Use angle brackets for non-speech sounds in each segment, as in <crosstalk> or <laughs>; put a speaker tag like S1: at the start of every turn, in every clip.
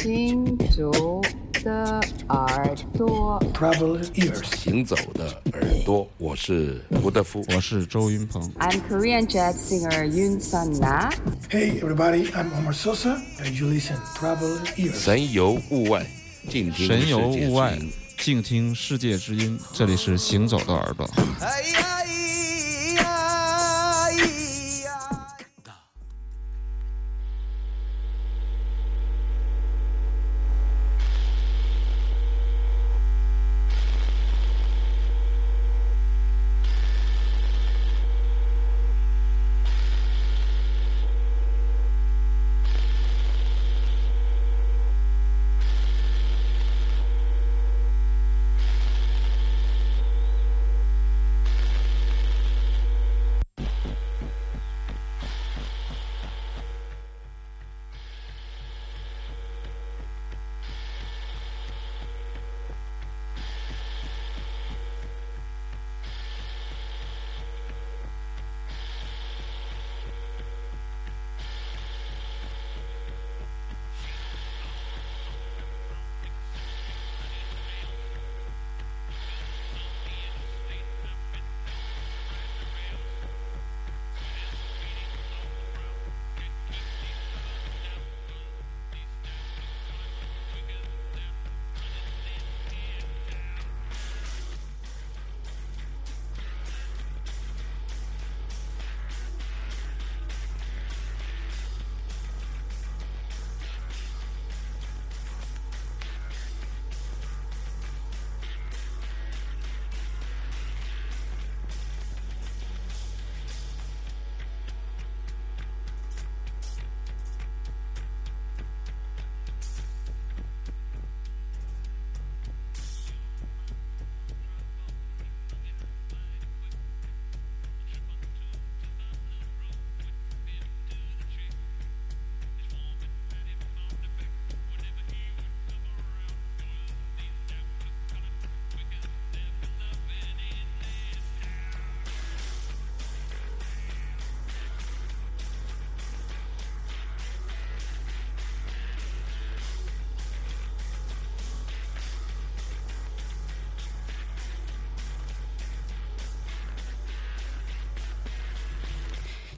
S1: 行走的耳朵
S2: ，Traveling ears，
S3: 行走的耳朵，我是吴德夫，
S4: 我是周云鹏
S1: ，I'm Korean jazz singer Yun Sun Na。
S2: Hey everybody, I'm Omar Sosa, and you listen Traveling ears。
S3: 神游物外，静听
S4: 神游物外，静听世界之音，这里是行走的耳朵。哎呀！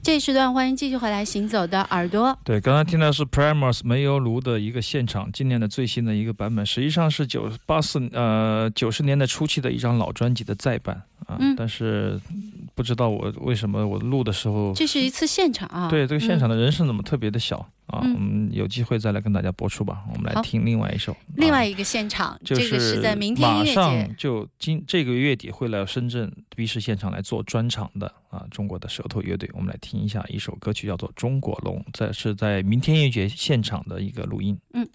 S5: 这时段欢迎继续回来行走的耳朵。
S6: 对，刚刚听到是 Primus 煤油炉的一个现场，今年的最新的一个版本，实际上是九八四呃九十年代初期的一张老专辑的再版啊，但是。不知道我为什么我录的时候，
S5: 这是一次现场啊。
S6: 对，这个现场的人声怎么特别的小啊？我们有机会再来跟大家播出吧。我们来听另外一首，
S5: 另外一个现场，
S6: 这个
S5: 是在明天
S6: 马上就今这个月底会来深圳 B 市现场来做专场的啊，中国的舌头乐队。我们来听一下一首歌曲，叫做《中国龙》，在是在明天音乐节现场的一个录音。嗯。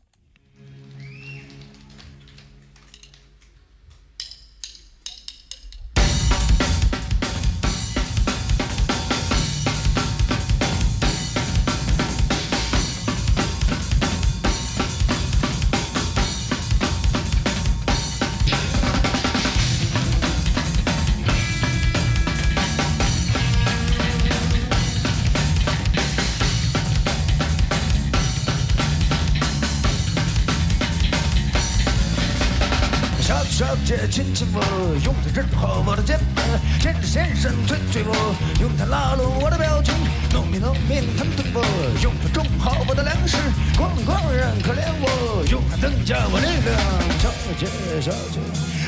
S7: 亲亲我，用它治好我的肩膀；先生先生催催我，用它拉拢我的表情；农民农民疼疼我，用它种好我的粮食；工工人可怜我，用它增加我力量。小姐小姐，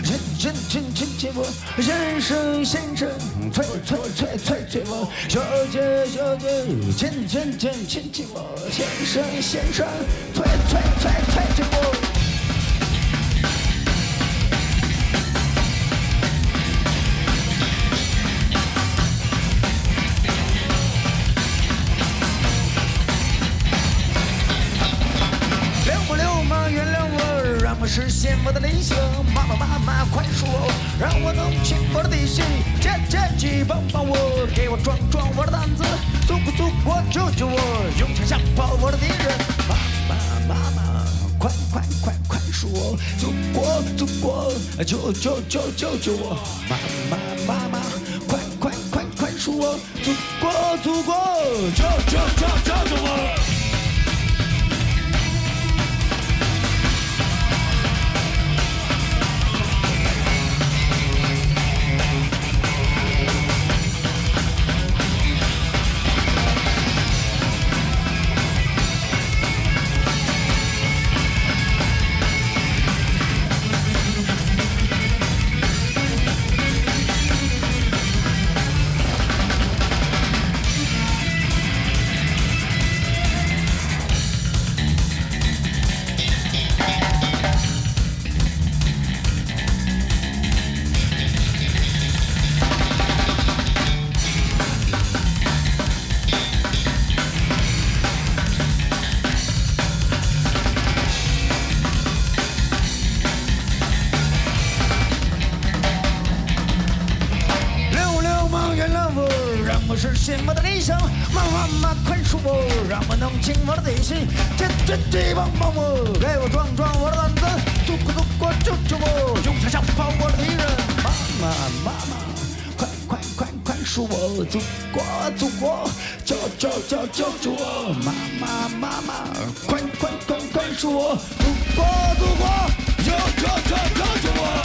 S7: 亲亲亲亲亲我；先生先生催催催催催我；小姐小姐，亲亲亲亲亲我；先生先生催催催催催我。我的弟兄，姐姐姐帮帮我，给我壮壮我的胆子，祖国祖国救救我，用枪吓跑我的敌人，妈妈妈妈宽宽宽宽恕我，祖国祖国救救救救救我，妈妈妈妈宽宽宽宽恕我，祖国祖国救救救救救我。妈妈，快快快宽恕我，祖国祖国救救救救救我，妈妈妈妈，快快快宽恕我，祖国祖国救救救救救我。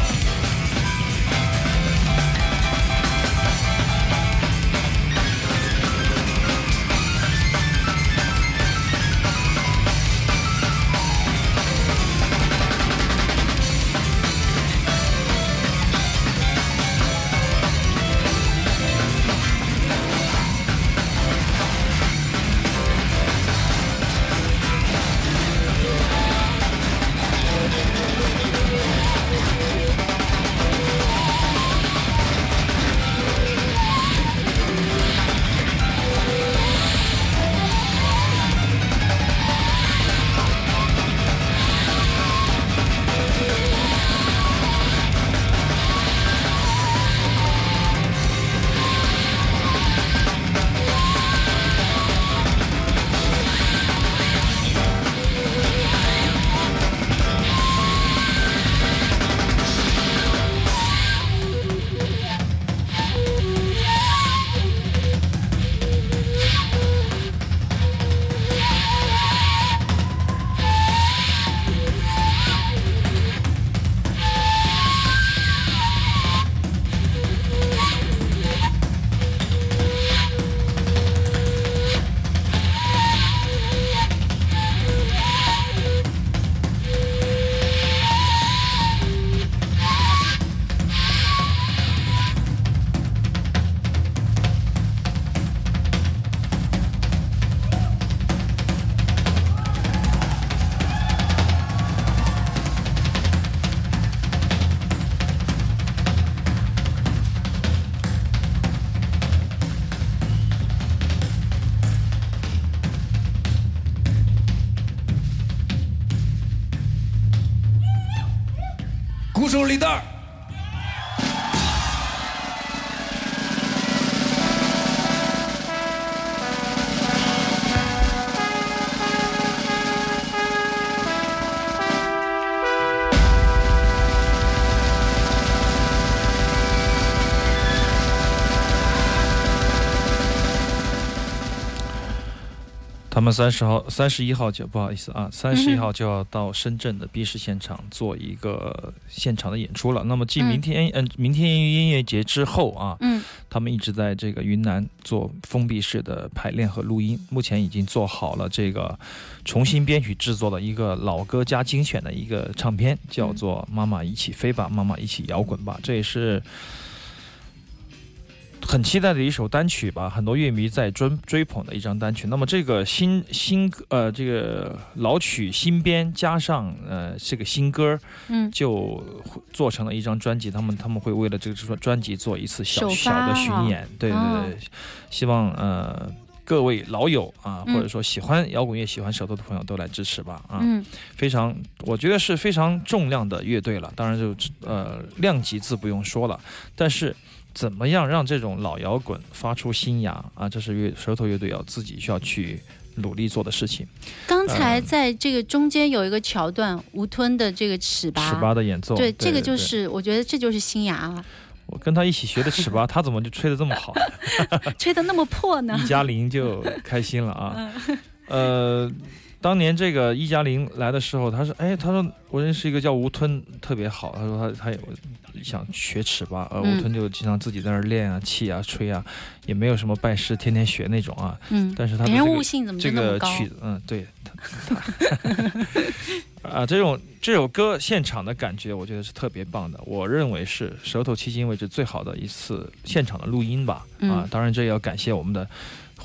S3: 鼓
S6: 他们三十号、三十一号就不好意思啊，三十一号就要到深圳的 B 市现场做一个现场的演出了。那么继明天嗯、明天音乐节之后啊，
S5: 嗯
S6: 他们一直在这个云南做封闭式的排练和录音，目前已经做好了这个重新编曲制作的一个老歌加精选的一个唱片，叫做《妈妈一起飞吧，妈妈一起摇滚吧》，这也是。很期待的一首单曲吧，很多乐迷在追追捧的一张单曲。那么这个新新呃这个老曲新编加上呃这个新歌，
S5: 嗯
S6: 就做成了一张专辑。他们他们会为了这个专专辑做一次小小的巡演，对对
S5: 哦
S6: 对，希望呃各位老友啊，
S5: 嗯
S6: 或者说喜欢摇滚乐、喜欢舌头的朋友都来支持吧啊。
S5: 嗯
S6: 非常，我觉得是非常重量的乐队了。当然就呃量级自不用说了，但是怎么样让这种老摇滚发出新芽啊？这是乐舌头乐队要自己需要去努力做的事情。
S5: 刚才
S6: 呃
S5: 在这个中间有一个桥段，吴吞的这个尺八，
S6: 尺八的演奏，
S5: 对，这个就
S6: 对
S5: 是我觉得这就是新芽啊，
S6: 我跟他一起学的尺八，<laughs> 他怎么就吹得这么好？<laughs>
S5: 吹得那么破呢？<laughs>
S6: 一加零就开心了啊。
S5: 嗯
S6: 呃，当年这个一加零来的时候，他说：“哎，他说我认识一个叫吴吞，特别好。他说他他也想学尺八，呃，
S5: 嗯
S6: 吴吞就经常自己在那儿练啊、气啊、吹啊，也没有什么拜师，天天学那种啊。
S5: 嗯，
S6: 但是他的
S5: 别人
S6: 这个
S5: 悟性怎么
S6: 这？个曲子，嗯，对，他 <laughs> 他 <laughs> 啊，这种这首歌现场的感觉，我觉得是特别棒的。我认为是舌头迄今为止最好的一次现场的录音吧。啊
S5: 嗯，
S6: 当然这也要感谢我们的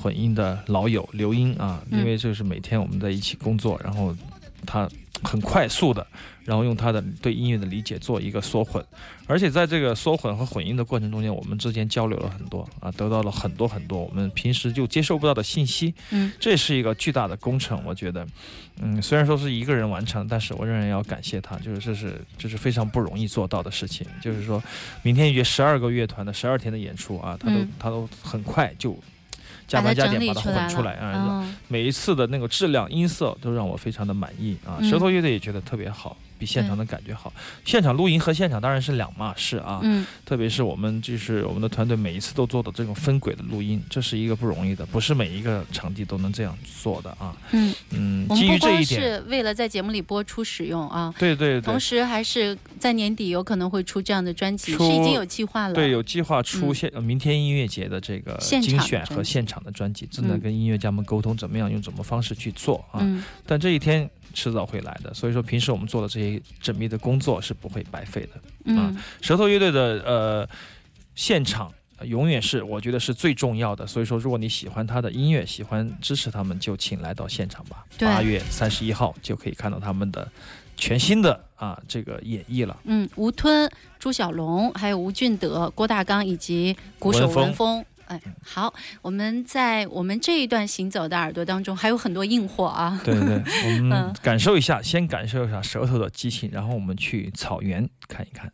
S6: 混音的老友刘英啊，
S5: 嗯
S6: 因为这是每天我们在一起工作，然后他很快速的，然后用他的对音乐的理解做一个缩混，而且在这个缩混和混音的过程中间，我们之间交流了很多啊，得到了很多很多我们平时就接收不到的信息。
S5: 嗯，
S6: 这是一个巨大的工程，我觉得，嗯，虽然说是一个人完成，但是我仍然要感谢他，就是这是这是非常不容易做到的事情。就是说明天约十二个乐团的十二天的演出啊，他都、
S5: 嗯
S6: 他都很快就
S8: 加班加点把它混出来
S5: 了
S8: 啊。
S5: 嗯
S8: 每一次的那个质量、音色都让我非常的满意啊。
S5: 嗯
S8: 舌头乐队也觉得特别好，比现场的感觉好。现场录音和现场当然是两码事啊。
S5: 嗯
S8: 特别是我们就是我们的团队每一次都做的这种分轨的录音，这是一个不容易的，不是每一个场地都能这样做的啊。
S5: 嗯，
S8: 嗯，基于这一点，
S5: 是为了在节目里播出使用啊，
S8: 对对对
S5: 同，时还是在年底有可能会出这样的专辑，是已经有计划了。
S8: 对，有计划出
S5: 嗯
S8: 现、呃明天音乐节的这个精选和现场的专辑，正在
S5: 嗯
S8: 跟音乐家们沟通怎么样用怎么方式去做啊。
S5: 嗯
S8: 但这一天迟早会来的，所以说平时我们做的这些缜密的工作是不会白费的。
S5: 嗯
S8: 舌头乐队的呃现场。呃永远是我觉得是最重要的，所以说如果你喜欢他的音乐，喜欢支持他们，就请来到现场吧。八月三十一号就可以看到他们的全新的啊这个演绎了。
S5: 嗯，吴吞、朱小龙，还有吴俊德、郭大刚以及鼓手
S8: 文峰。
S5: 哎，好，我们在我们这一段行走的耳朵当中，还有很多硬货啊。
S8: 对对，<laughs> 我
S5: 嗯
S8: 们感受一下，先感受一下舌头的激情，然后我们去草原看一看。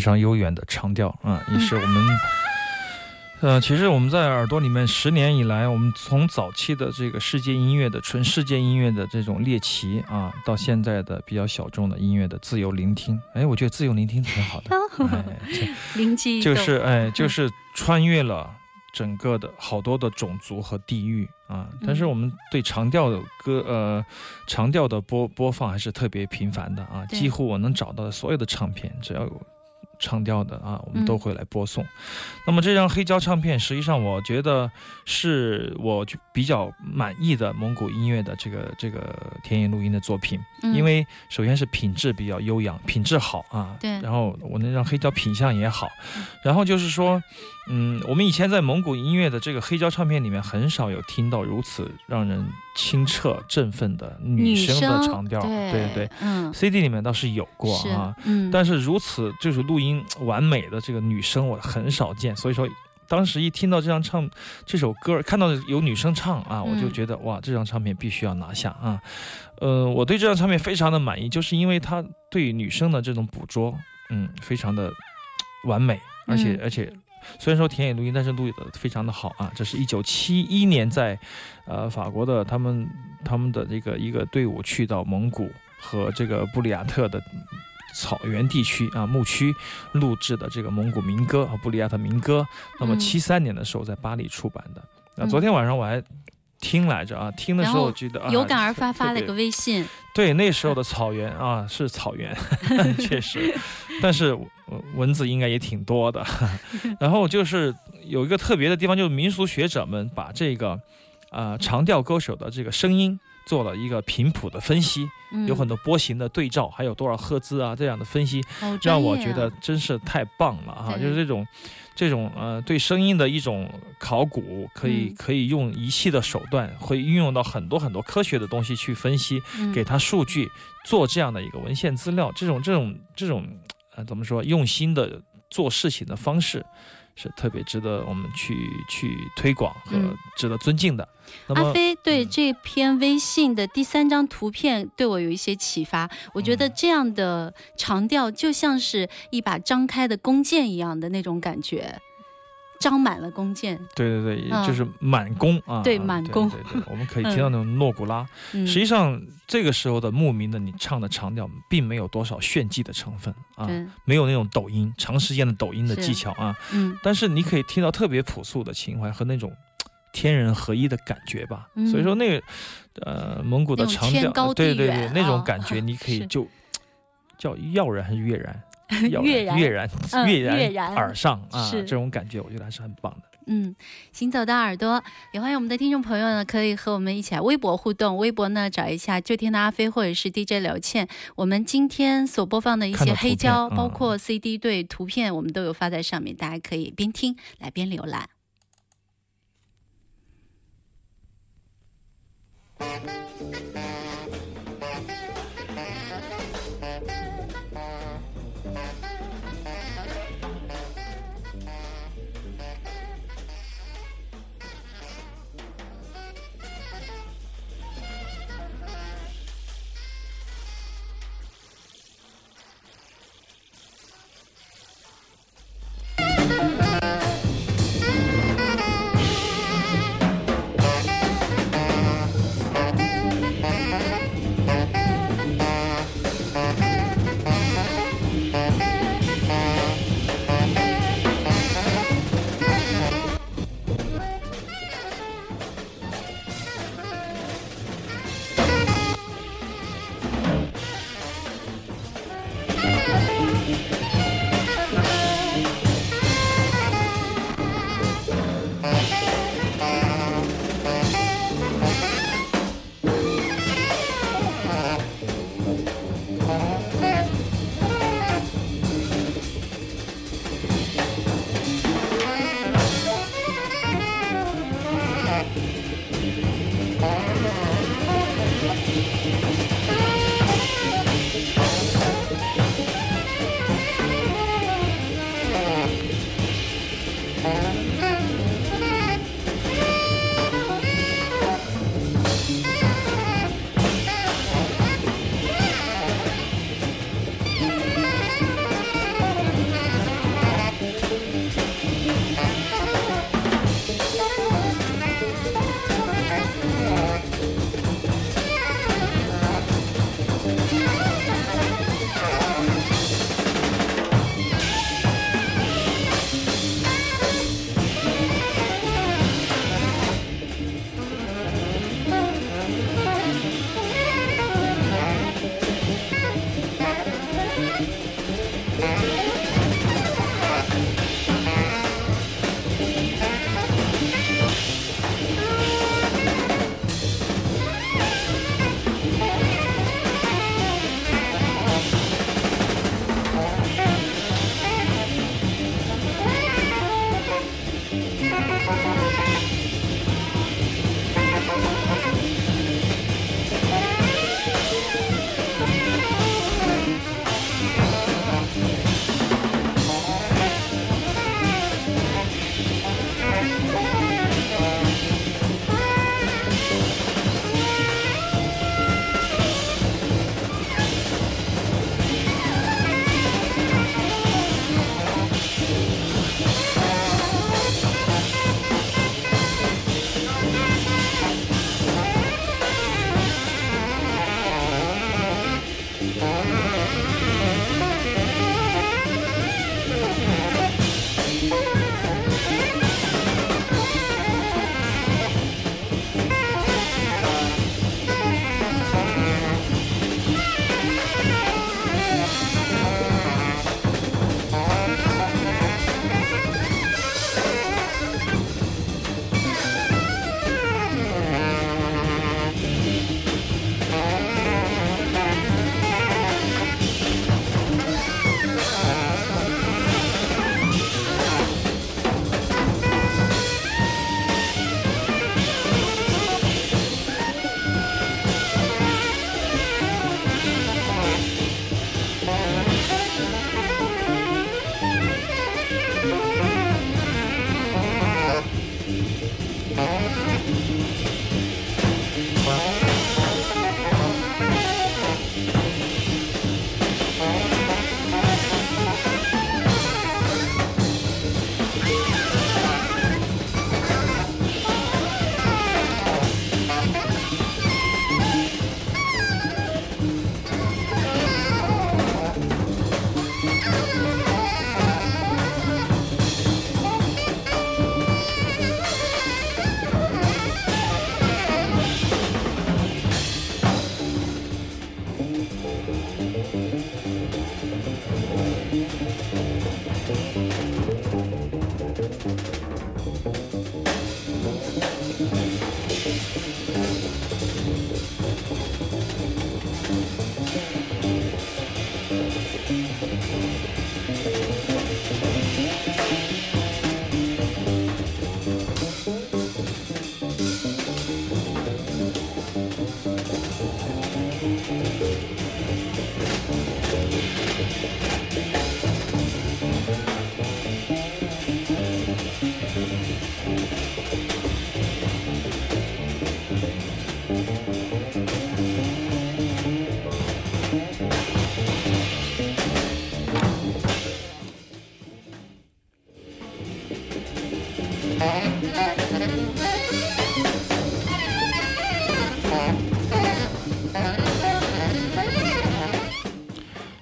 S6: 常悠远的长调啊，也是我们。呃，其实我们在耳朵里面十年以来，我们从早期的这个世界音乐的纯世界音乐的这种猎奇啊，到现在的比较小众的音乐的自由聆听，哎，我觉得自由聆听挺好的，<laughs> 哎，<laughs>
S5: 灵机
S6: 就是哎，就是穿越了整个的好多的种族和地域啊。但是我们对长调的歌，呃，长调的播播放还是特别频繁的啊，几乎我能找到的所有的唱片，只要有长调的啊，我们都会来播送。那么这张黑胶唱片，实际上我觉得是我比较满意的蒙古音乐的这个这个田野录音的作品，
S5: 嗯。
S6: 因为首先是品质比较优养，品质好啊，
S5: 对。
S6: 然后我能让黑胶品相也好，然后就是说，嗯，我们以前在蒙古音乐的这个黑胶唱片里面，很少有听到如此让人清澈振奋的女
S5: 女
S6: 声的长调，
S5: 对
S6: 对对。
S5: 嗯
S6: ，CD 里面倒是有过啊，，
S5: 嗯，
S6: 但是如此就是录音完美的这个女声，我很少见。所以说，当时一听到这张唱这首歌，看到有女生唱啊，我就
S5: 嗯
S6: 觉得哇，这张唱片必须要拿下啊。呃，我对这张唱片非常的满意，就是因为它对女生的这种捕捉，嗯，非常的完美，而且、
S5: 嗯
S6: 而且。虽然说田野录音，但是录的非常的好啊！这是一九七一年在，呃，法国的他们他们的这个一个队伍去到蒙古和这个布里亚特的草原地区啊牧区录制的这个蒙古民歌和布里亚特民歌。那么
S5: 嗯
S6: 七三年的时候在巴黎出版的。那，
S5: 嗯
S6: 昨天晚上我还听来着啊，听的时候觉得啊
S5: 有感而发发了
S6: 别
S5: 个微信，
S6: 对，那时候的草原啊 <laughs> 是草原，<laughs> 确实，但是呃蚊子应该也挺多的。<laughs> 然后就是有一个特别的地方，就是民俗学者们把这个呃长调歌手的这个声音做了一个频谱的分析，
S5: 嗯
S6: 有很多波形的对照，还有多少赫兹啊这样的分析，让我觉得
S5: 啊
S6: 真是太棒了啊！就是这种。这种呃对声音的一种考古，可以、
S5: 嗯
S6: 可以用仪器的手段，会运用到很多很多科学的东西去分析，
S5: 嗯
S6: 给它数据，做这样的一个文献资料，这种这种这种呃怎么说用心的做事情的方式，是特别值得我们去去推广和
S5: 嗯
S6: 值得尊敬的。
S5: 阿飞对
S6: 嗯
S5: 这篇微信的第三张图片对我有一些启发。我觉得
S6: 嗯
S5: 这样的长调就像是一把张开的弓箭一样的那种感觉，张满了弓箭。
S6: 对对对，
S5: 嗯。
S6: 就是满弓啊，
S5: 对
S6: 啊
S5: 满弓。
S6: 对对 <laughs> 我们可以听到那种诺古拉。
S5: 嗯，
S6: 实际上，这个时候的牧民的你唱的长调，并没有多少炫技的成分啊，没有那种抖音长时间的抖音的技巧啊，
S5: 嗯。
S6: 但是你可以听到特别朴素的情怀和那种天人合一的感觉吧。
S5: 嗯。
S6: 所以说那个呃蒙古的长调对对对，那种
S5: 啊。
S6: 感觉 <laughs> 你可以就叫耀然还是跃然？<laughs>
S5: 跃然
S6: 跃然跃
S5: 然
S6: 而上啊！
S5: 是
S6: 这种感觉，我觉得还是很棒的。
S5: 嗯，行走的耳朵也欢迎我们的听众朋友呢，可以和我们一起来微博互动。微博呢，找一下“就听的阿飞”或者是 DJ 刘倩。我们今天所播放的一些黑胶，包括 CD 对图片，我们都有发在上面，大家可以边听来边浏览。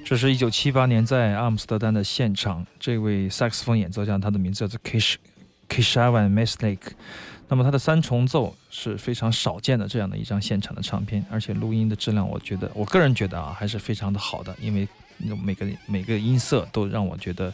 S6: 这是一九七八年在阿姆斯特丹的现场，这位萨克斯风演奏家，他的名字叫做 Kish Kishavan Meslake。那么他的三重奏是非常少见的这样的一张现场的唱片，而且录音的质量，我觉得我个人觉得啊，还是非常的好的，因为。每个每个音色都让我觉得，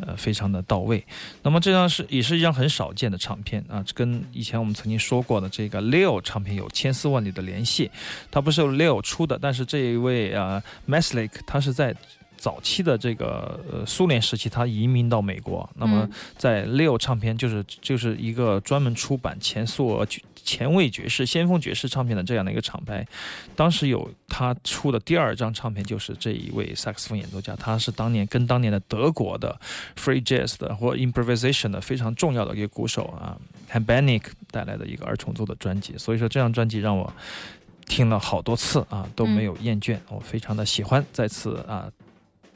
S6: 呃，非常的到位。那么这张是也是一张很少见的唱片啊，这跟以前我们曾经说过的这个 Leo 唱片有千丝万缕的联系。它不是由 Leo 出的，但是这一位啊 Maslik 他是在早期的这个呃苏联时期，他移民到美国。那么在 Leo 唱片就是就是一个专门出版前苏俄前卫爵士、先锋爵士唱片的这样的一个厂牌，当时有他出的第二张唱片，就是这一位萨克斯风演奏家，他是当年跟当年的德国的 free jazz 的或 improvisation 的非常重要的一个鼓手啊 h a b a n i k 带来的一个二重奏的专辑，所以说这张专辑让我听了好多次啊都没有厌倦，我非常的喜欢，再次啊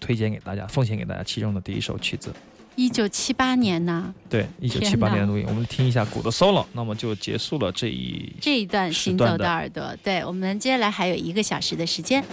S6: 推荐给大家，奉献给大家其中的第一首曲子。
S5: 一九七八年呢？
S6: 对，一九七八年的录音，我们听一下鼓的 solo，那么就结束了这一
S5: 这一段行走的耳朵。对我们接下来还有一个小时的时间。